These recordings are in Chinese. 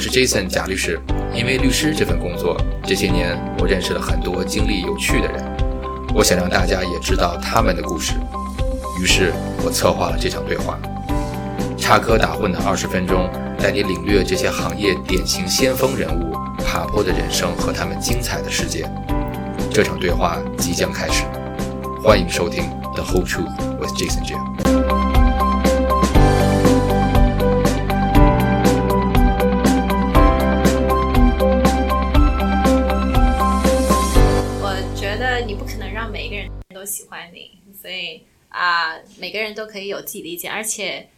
我是 Jason 贾律师。因为律师这份工作，这些年我认识了很多经历有趣的人，我想让大家也知道他们的故事。于是我策划了这场对话，插科打诨的二十分钟，带你领略这些行业典型先锋人物爬坡的人生和他们精彩的世界。这场对话即将开始，欢迎收听《The Whole Truth with Jason J》。喜欢你，所以啊、每个人都可以有自己的意见，而且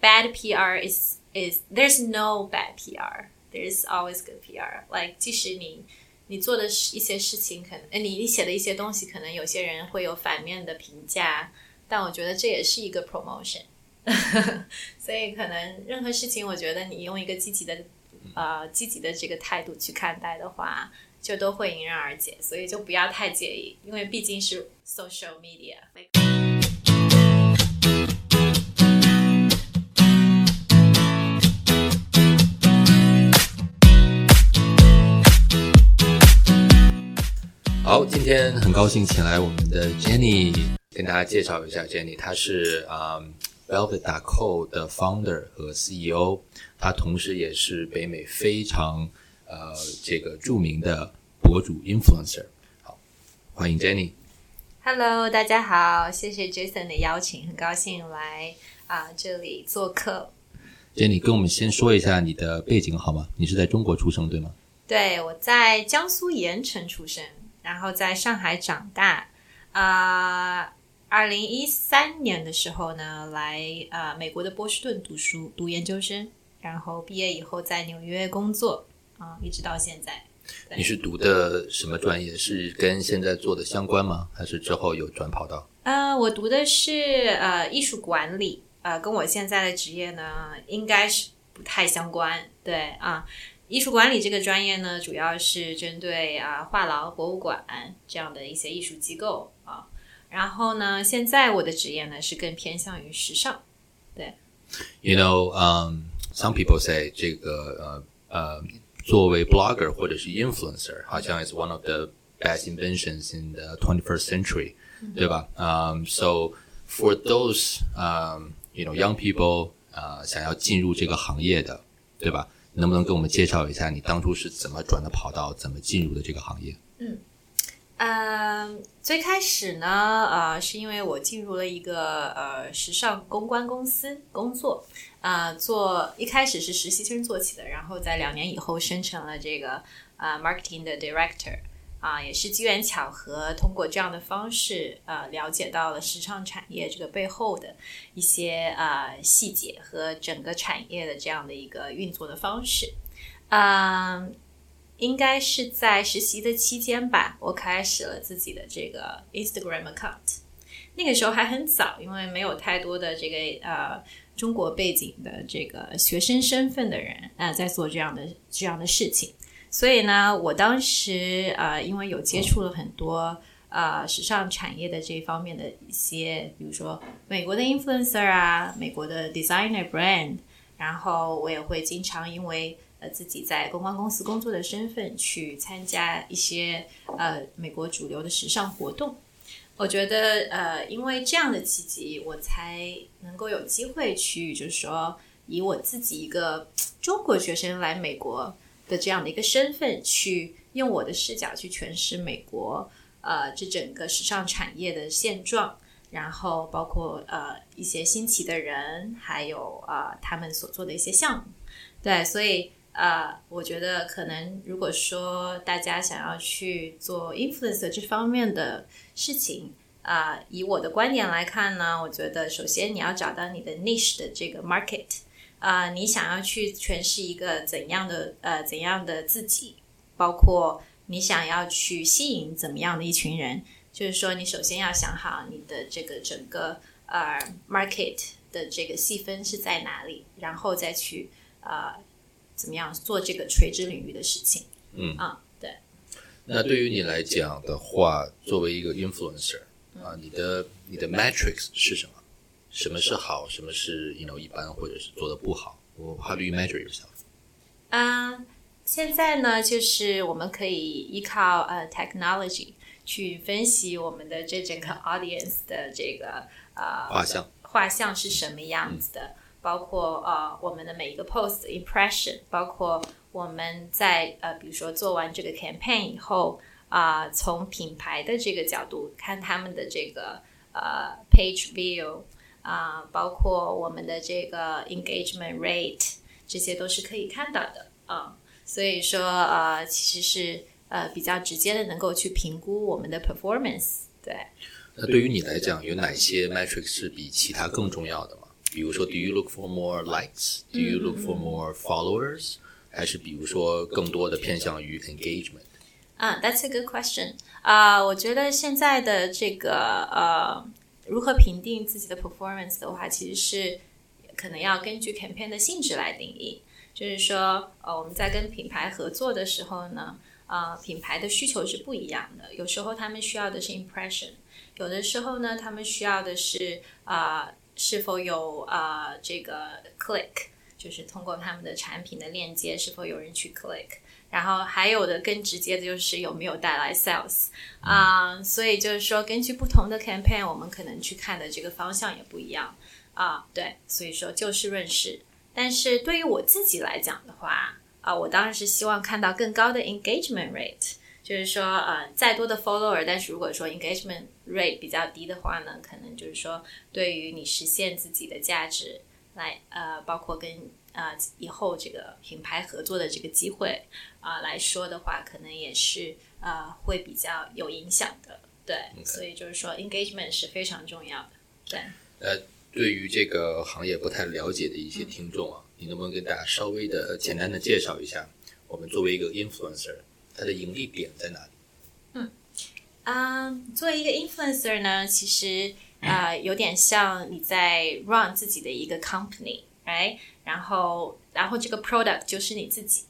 bad PR is is there's no bad PR, there's always good PR. Like 即使你你做的是一些事情，可能你你写的一些东西，可能有些人会有反面的评价，但我觉得这也是一个 promotion。所以可能任何事情，我觉得你用一个积极的呃积极的这个态度去看待的话，就都会迎刃而解，所以就不要太介意，因为毕竟是 social media。好，今天很高兴请来我们的 Jenny，跟大家介绍一下 Jenny，她是啊、嗯 Velvet.co 的 founder 和 CEO，她同时也是北美非常呃这个著名的博主 influencer。好，欢迎 Jenny。Hello，大家好，谢谢 Jason 的邀请，很高兴来啊、这里做客。Jenny，跟我们先说一下你的背景好吗？你是在中国出生对吗？对，我在江苏盐城出生，然后在上海长大。啊、二零一三年的时候呢，来啊、美国的波士顿读书，读研究生，然后毕业以后在纽约工作啊、一直到现在。你是读的什么专业？是跟现在做的相关吗？还是之后有转跑道？呃，我读的是呃艺术管理，呃，跟我现在的职业呢应该是不太相关。对啊，艺术管理这个专业呢，主要是针对啊画廊、博物馆这样的一些艺术机构啊。然后呢，现在我的职业呢是更偏向于时尚。对 You know, um, some people say 这个呃呃，作为 blogger 或者是 influencer，好像 is one of the best inventions in the 21st century，、对吧？Um, so for those um, you know young people，呃，想要进入这个行业的，对吧？能不能给我们介绍一下你当初是怎么转的跑道，怎么进入的这个行业？嗯， 嗯最开始呢，呃，是因为我进入了一个呃时尚公关公司工作，啊、做一开始是实习生做起的，然后在两年以后升成了这个呃 marketing 的 director，啊、也是机缘巧合，通过这样的方式，呃，了解到了时尚产业这个背后的一些呃细节和整个产业的这样的一个运作的方式，嗯、应该是在实习的期间吧，我开始了自己的这个 Instagram account。那个时候还很早，因为没有太多的这个呃中国背景的这个学生身份的人啊、呃在做这样的这样的事情。所以呢，我当时呃，因为有接触了很多呃时尚产业的这方面的一些，比如说美国的 influencer 啊，美国的 designer brand，然后我也会经常因为呃自己在公关公司工作的身份去参加一些呃美国主流的时尚活动。我觉得呃，因为这样的契机，我才能够有机会去，就是说以我自己一个中国学生来美国的这样的一个身份，去用我的视角去诠释美国呃这整个时尚产业的现状。然后包括呃一些新奇的人，还有呃他们所做的一些项目，对，所以呃，我觉得可能如果说大家想要去做 influence 这方面的事情，啊、以我的观点来看呢，我觉得首先你要找到你的 niche 的这个 market，啊、你想要去诠释一个怎样的呃怎样的自己，包括你想要去吸引怎么样的一群人，就是说你首先要想好你的这个整个呃 market 的这个细分是在哪里，然后再去呃怎么样做这个垂直领域的事情。嗯啊，对。那对于你来讲的话，作为一个 influencer 啊，你的你的 metrics 是什么？什么是好？什么是 you know 一般，或者是做的不好？我 How do you measure yourself？嗯，现在呢，就是我们可以依靠呃 technology 去分析我们的这整个 audience 的这个呃画像画像是什么样子的，包括呃我们的每一个 post impression，包括我们在呃比如说做完这个 campaign 以后啊、从品牌的这个角度看他们的这个呃 page view 啊、包括我们的这个 engagement rate，这些都是可以看到的啊、所以说呃其实是呃比较直接的能够去评估我们的 performance，对。那对于你来讲，有哪些 metric 是比其他更重要的吗？比如说，Do you look for more likes? Do you look for more followers? 还是比如说更多的偏向于 engagement？啊、t h a t s a good question。啊、我觉得现在的这个呃，如何评定自己的 performance 的话，其实是可能要根据 campaign 的性质来定义。就是说，呃，我们在跟品牌合作的时候呢，呃，品牌的需求是不一样的。有时候他们需要的是 impression，有的时候呢，他们需要的是啊、呃 是否有啊、呃这个 click，就是通过他们的产品的链接是否有人去 click。然后还有的更直接的就是有没有带来 sales 啊、所以就是说根据不同的 campaign，我们可能去看的这个方向也不一样啊、对，所以说就事论事。但是对于我自己来讲的话，啊、我当然是希望看到更高的 engagement rate，就是说呃再多的 follower，但是如果说 engagement rate 比较低的话呢，可能就是说对于你实现自己的价值来呃，包括跟呃以后这个品牌合作的这个机会啊、来说的话，可能也是呃会比较有影响的。对所以就是说 engagement 是非常重要的。对，呃，对于这个行业不太了解的一些听众啊，你能不能给大家稍微的简单的介绍一下，我们作为一个 influencer，它的盈利点在哪里？嗯啊、作为一个 influencer 呢，其实呃有点像你在 run 自己的一个 company，right？然后然后这个 product 就是你自己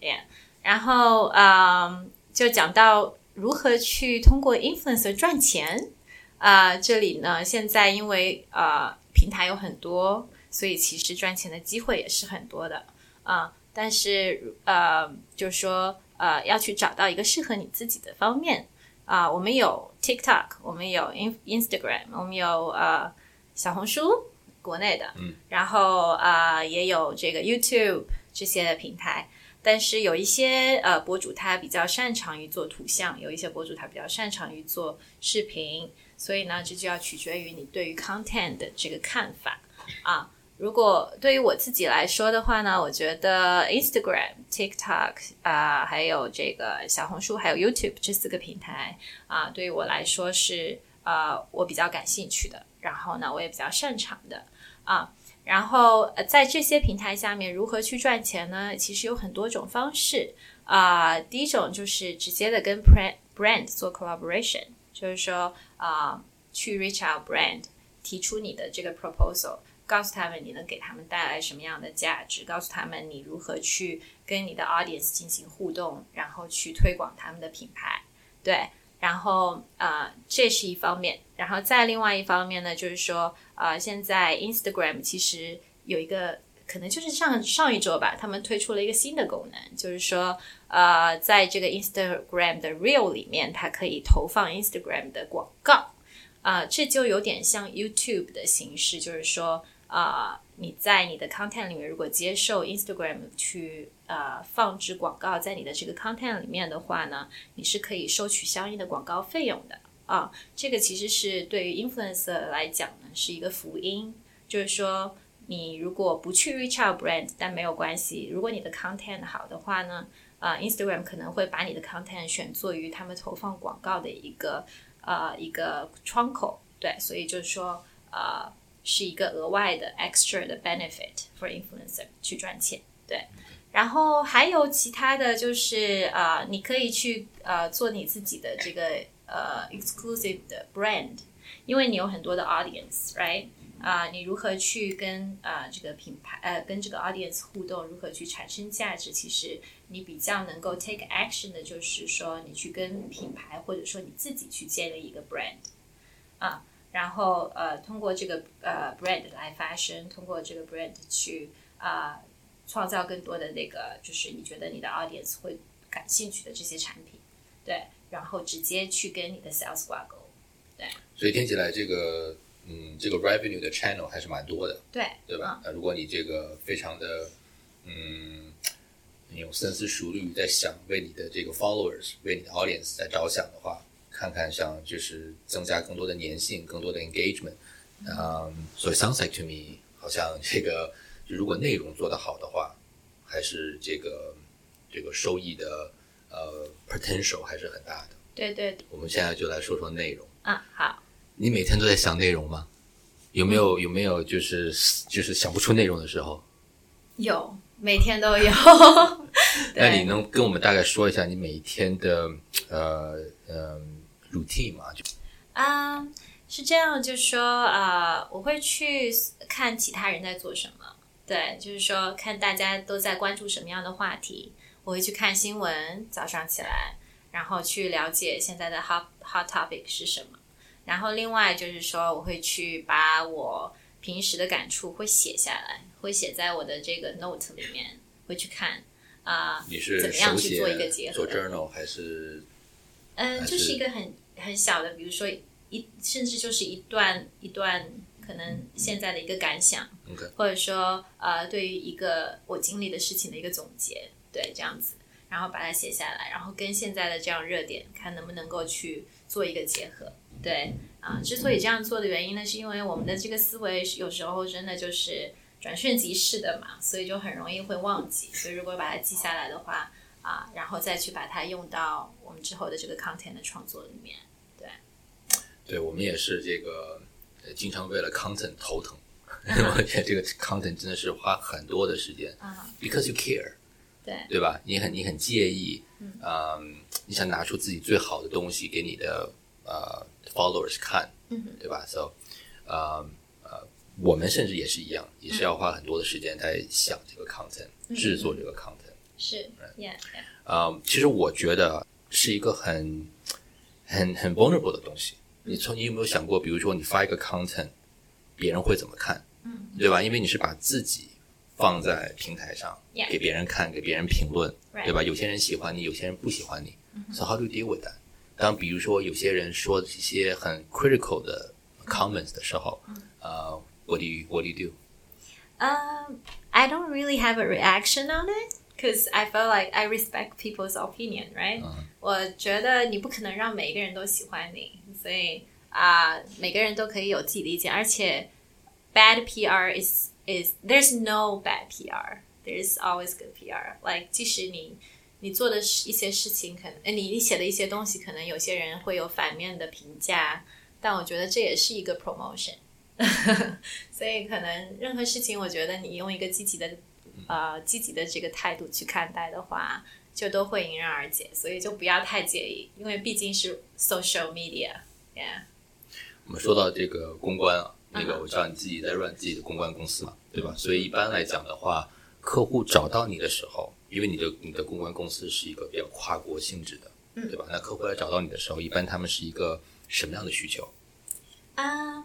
，yeah。然后嗯、就讲到如何去通过 influencer 赚钱啊、这里呢现在因为呃平台有很多，所以其实赚钱的机会也是很多的啊、但是呃就是说呃要去找到一个适合你自己的方面。啊、我们有 TikTok，我们有 In Instagram，我们有呃小红书，国内的，嗯，然后啊、也有这个 YouTube 这些平台。但是有一些呃博主他比较擅长于做图像，有一些博主他比较擅长于做视频，所以呢，这就要取决于你对于 content 的这个看法啊。如果对于我自己来说的话呢，我觉得 Instagram、TikTok 啊、还有这个小红书，还有 YouTube 这四个平台啊、对于我来说是呃我比较感兴趣的，然后呢，我也比较擅长的啊。然后呃在这些平台下面如何去赚钱呢？其实有很多种方式啊、第一种就是直接的跟 brand brand 做 collaboration，就是说啊、去 reach out brand，提出你的这个 proposal。告诉他们你能给他们带来什么样的价值，告诉他们你如何去跟你的 audience 进行互动，然后去推广他们的品牌，对，然后呃这是一方面，然后再另外一方面呢，就是说呃现在 Instagram 其实有一个可能就是上上一周吧，他们推出了一个新的功能，就是说呃在这个 Instagram 的 Reel 里面，它可以投放 Instagram 的广告。啊、这就有点像 YouTube 的形式，就是说，啊、你在你的 content 里面，如果接受 Instagram 去呃放置广告在你的这个 content 里面的话呢，你是可以收取相应的广告费用的啊。这个其实是对于 influencer 来讲呢，是一个福音，就是说，你如果不去 reach out brand，但没有关系，如果你的 content 好的话呢，啊、i n s t a g r a m 可能会把你的 content 选作于他们投放广告的一个。呃一个窗口，对，所以就是说呃是一个额外的 extra 的 benefit for influencer 去赚钱，对。然后还有其他的就是呃，你可以去呃做你自己的这个呃 exclusive 的 brand，因为你有很多的 audience，right？啊、你如何去跟啊、这个品牌呃跟这个 audience 互动，如何去产生价值？其实你比较能够 take action 的，就是说你去跟品牌或者说你自己去建立一个 brand 啊，然后呃通过这个呃 brand 来发声，通过这个 brand 去啊、创造更多的那个，就是你觉得你的 audience 会感兴趣的这些产品，对，然后直接去跟你的 sales 挂钩，对。所以听起来这个，嗯，这个 revenue 的 channel 还是蛮多的，对，对吧？那如果你这个非常的，嗯，你有深思熟虑在想，为你的这个 followers，为你的 audience 在着想的话，看看想就是增加更多的粘性，更多的 engagement，嗯，所以 sounds like to me 好像这个，就如果内容做得好的话，还是这个这个收益的呃 potential 还是很大的。对对，我们现在就来说说内容。啊，好，你每天都在想内容吗？有没有有没有就是就是想不出内容的时候？有，每天都有。那你能跟我们大概说一下你每一天的呃呃 routine 嘛？就啊、是这样，就是说啊、呃我会去看其他人在做什么，对，就是说看大家都在关注什么样的话题，我会去看新闻，早上起来，然后去了解现在的 hot hot topic 是什么，然后另外就是说我会去把我平时的感触会写下来，会写在我的这个 note 里面，会去看。啊、你是怎么样去做一个结合做 journal 还是嗯，还就是是一个很很小的，比如说一，甚至就是一段一段可能现在的一个感想，OK 或者说呃，对于一个我经历的事情的一个总结，对，这样子，然后把它写下来，然后跟现在的这样热点，看能不能够去做一个结合，对，啊、之所以这样做的原因呢，是因为我们的这个思维有时候真的就是转瞬即逝的嘛，所以就很容易会忘记，所以如果把它记下来的话。啊，然后再去把它用到我们之后的这个 content 的创作里面。对对我们也是这个呃经常为了 content 头疼，我觉得这个 content 真的是花很多的时间啊，，because you care，对对吧？你很你很介意，嗯，你想拿出自己最好的东西给你的呃 followers 看，嗯对吧？So，呃呃，我们甚至也是一样，也是要花很多的时间在想这个 content，、制作这个 content。是，yeah，, yeah 啊、其实我觉得是一个很很很 vulnerable 的东西。你从你有没有想过，比如说你发一个 content，别人会怎么看，嗯，对吧？因为你是把自己放在平台上 Yeah 给别人看，给别人评论 Right 对吧？有些人喜欢你，有些人不喜欢你。So how do you deal with that？当比如说有些人说一些很 critical 的 comments 的时候，呃、w h a t do you What do you do？ Um, I don't really have a reaction on it because I feel like I respect people's opinion, right? 我觉得你不可能让每一个人都喜欢你，所以啊、每个人都可以有自己的意见，而且 bad PR is is there's no bad PR, there's always good PR. Like 即使你你做的一些事情，可能呃你你写的一些东西，可能有些人会有反面的评价，但我觉得这也是一个 promotion。所以可能任何事情，我觉得你用一个积极的 呃积极的这个态度去看待的话，就都会迎刃而解。所以就不要太介意，因为毕竟是 social media，yeah。我们说到这个公关啊，那个嗯我知道你自己在 run 自己的公关公司嘛，对吧？所以一般来讲的话，客户找到你的时候，因为你的你的公关公司是一个比较跨国性质的，嗯对吧？那客户来找到你的时候，一般他们是一个什么样的需求？啊，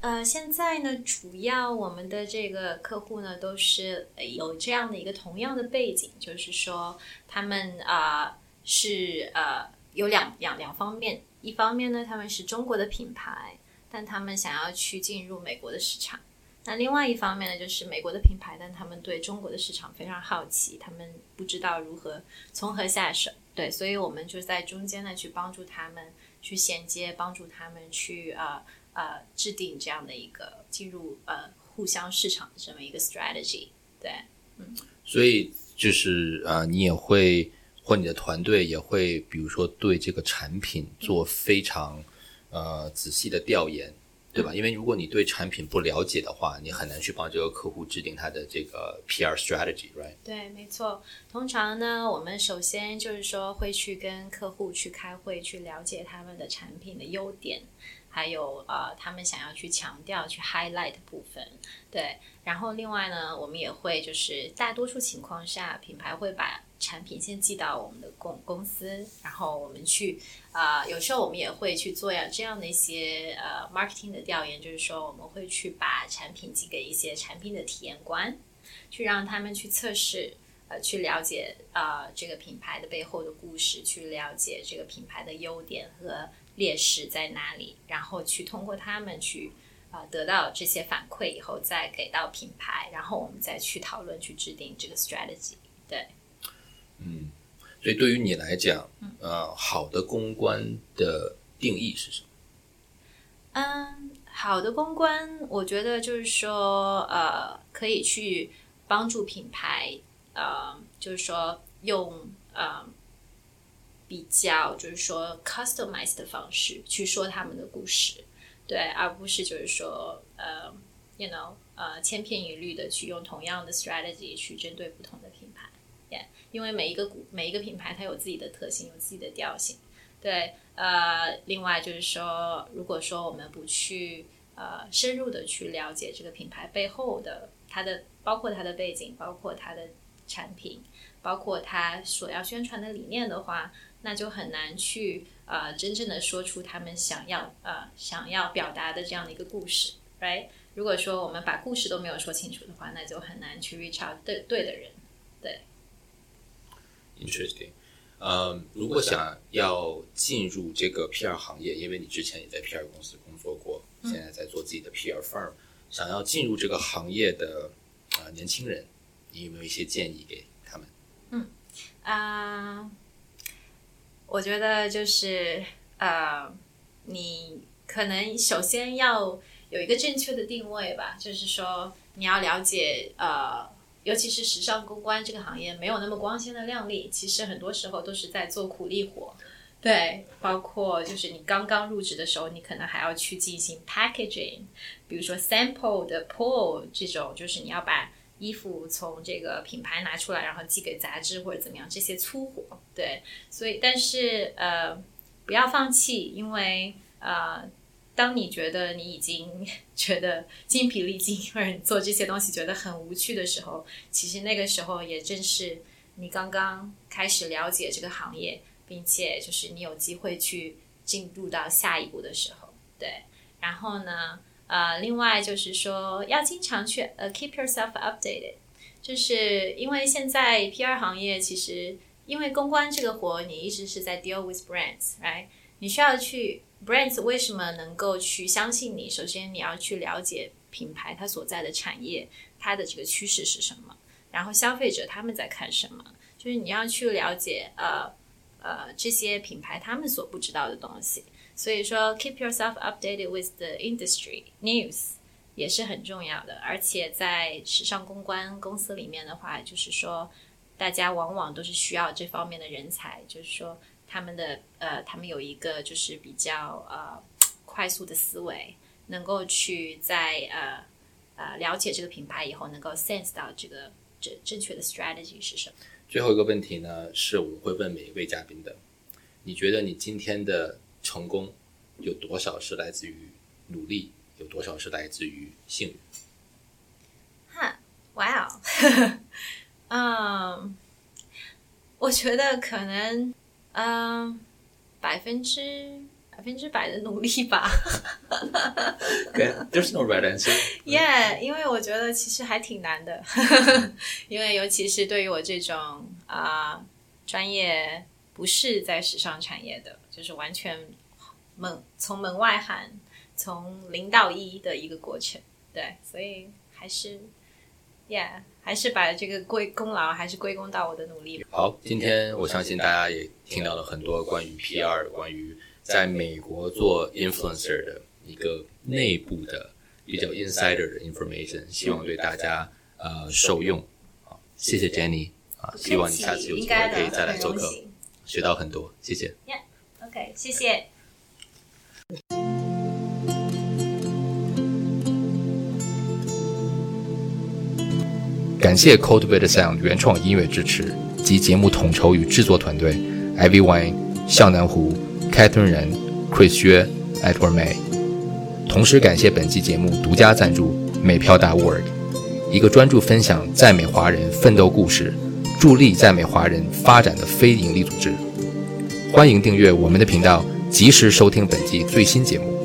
呃，现在呢，主要我们的这个客户呢，都是有这样的一个同样的背景，就是说他们啊、是呃有两两两方面，一方面呢，他们是中国的品牌，但他们想要去进入美国的市场。那另外一方面呢，就是美国的品牌，但他们对中国的市场非常好奇，他们不知道如何从何下手。对，所以我们就在中间呢，去帮助他们去衔接，帮助他们去呃呃制定这样的一个进入呃互相市场的这么一个 strategy。对，嗯所以就是呃，你也会或你的团队也会，比如说对这个产品做非常呃仔细的调研，对吧？因为如果你对产品不了解的话，你很难去帮这个客户制定他的这个 PR strategy，right？对，没错。通常呢，我们首先就是说会去跟客户去开会，去了解他们的产品的优点，还有呃他们想要去强调、去 highlight 的部分。对，然后另外呢，我们也会就是大多数情况下，品牌会把产品先寄到我们的公公司，然后我们去啊、有时候我们也会去做呀这样的一些呃 marketing 的调研，就是说我们会去把产品寄给一些产品的体验官。去让他们去测试，呃，去了解呃这个品牌的背后的故事，去了解这个品牌的优点和劣势在哪里，然后去通过他们去啊得到这些反馈以后，再给到品牌，然后我们再去讨论去制定这个 strategy。对，嗯，所以对于你来讲，呃，好的公关的定义是什么？嗯，好的公关，我觉得就是说，呃，可以去帮助品牌，呃，就是说用呃比较就是说 customized 的方式去说他们的故事，对，而不是就是说呃，you know，呃，千篇一律的去用同样的 strategy 去针对不同的品牌因为每一个股每一个品牌它有自己的特性，有自己的调性，对。呃，另外就是说，如果说我们不去呃深入的去了解这个品牌背后的它的，包括它的背景，包括它的产品，包括它所要宣传的理念的话，那就很难去呃真正的说出他们想要呃想要表达的这样的一个故事，right？如果说我们把故事都没有说清楚的话，那就很难去 reach out 对对的人，对。Interesting. 呃，如果想要进入这个 PR 行业，因为你之前也在 PR 公司工作过，现在在做自己的 PR firm，想要进入这个行业的啊年轻人，你有没有一些建议给他们？嗯啊，我觉得就是呃，你可能首先要有一个正确的定位吧，就是说你要了解呃。尤其是时尚公关这个行业没有那么光鲜的亮丽，其实很多时候都是在做苦力活。对，包括就是你刚刚入职的时候，你可能还要去进行 packaging，比如说 sample 的 pull 这种，就是你要把衣服从这个品牌拿出来，然后寄给杂志或者怎么样，这些粗活。对，所以但是呃，不要放弃，因为呃。当你觉得你已经觉得精疲力尽，或者做这些东西觉得很无趣的时候，其实那个时候也正是你刚刚开始了解这个行业，并且就是你有机会去进入到下一步的时候。对，然后呢，呃，另外就是说要经常去呃 keep yourself updated，就是因为现在 PR 行业其实因为公关这个活，你一直是在 deal with brands，right？你需要去。Brands 为什么能够去相信你？首先，你要去了解品牌它所在的产业，它的这个趋势是什么，然后消费者他们在看什么，就是你要去了解呃呃这些品牌他们所不知道的东西。所以说，keep yourself updated with the industry news 也是很重要的。而且在时尚公关公司里面的话，就是说大家往往都是需要这方面的人才，就是说。他们的呃，他们有一个就是比较呃快速的思维，能够去在呃呃了解这个品牌以后，能够 sense 到这个正正确的 strategy 是什么。最后一个问题呢，是我们会问每一位嘉宾的：你觉得你今天的成功有多少是来自于努力，有多少是来自于幸运？哈，哇哦，嗯，我觉得可能。嗯，百分之百分之百的努力吧。There's no right answer. Yeah，因为我觉得其实还挺难的，因为尤其是对于我这种啊专业不是在时尚产业的，就是完全门从门外喊，从零到一的一个过程。对，所以还是，Yeah。还是把这个归功劳还是归功到我的努力。好，今天我相信大家也听到了很多关于 PR、关于在美国做 influencer 的一个内部的比较 insider 的 information，希望对大家呃受用。好，谢谢 Jenny 啊，希望你下次有机会可以再来做客，学到很多，谢谢。谢谢。感谢 Cultivate Sound 原创音乐支持及节目统筹与制作团队：Ivy Wine、向南湖、Catherine 人、Chris 薛、Edward May。同时感谢本期节目独家赞助美漂大 Word，一个专注分享在美华人奋斗故事、助力在美华人发展的非营利组织。欢迎订阅我们的频道，及时收听本季最新节目。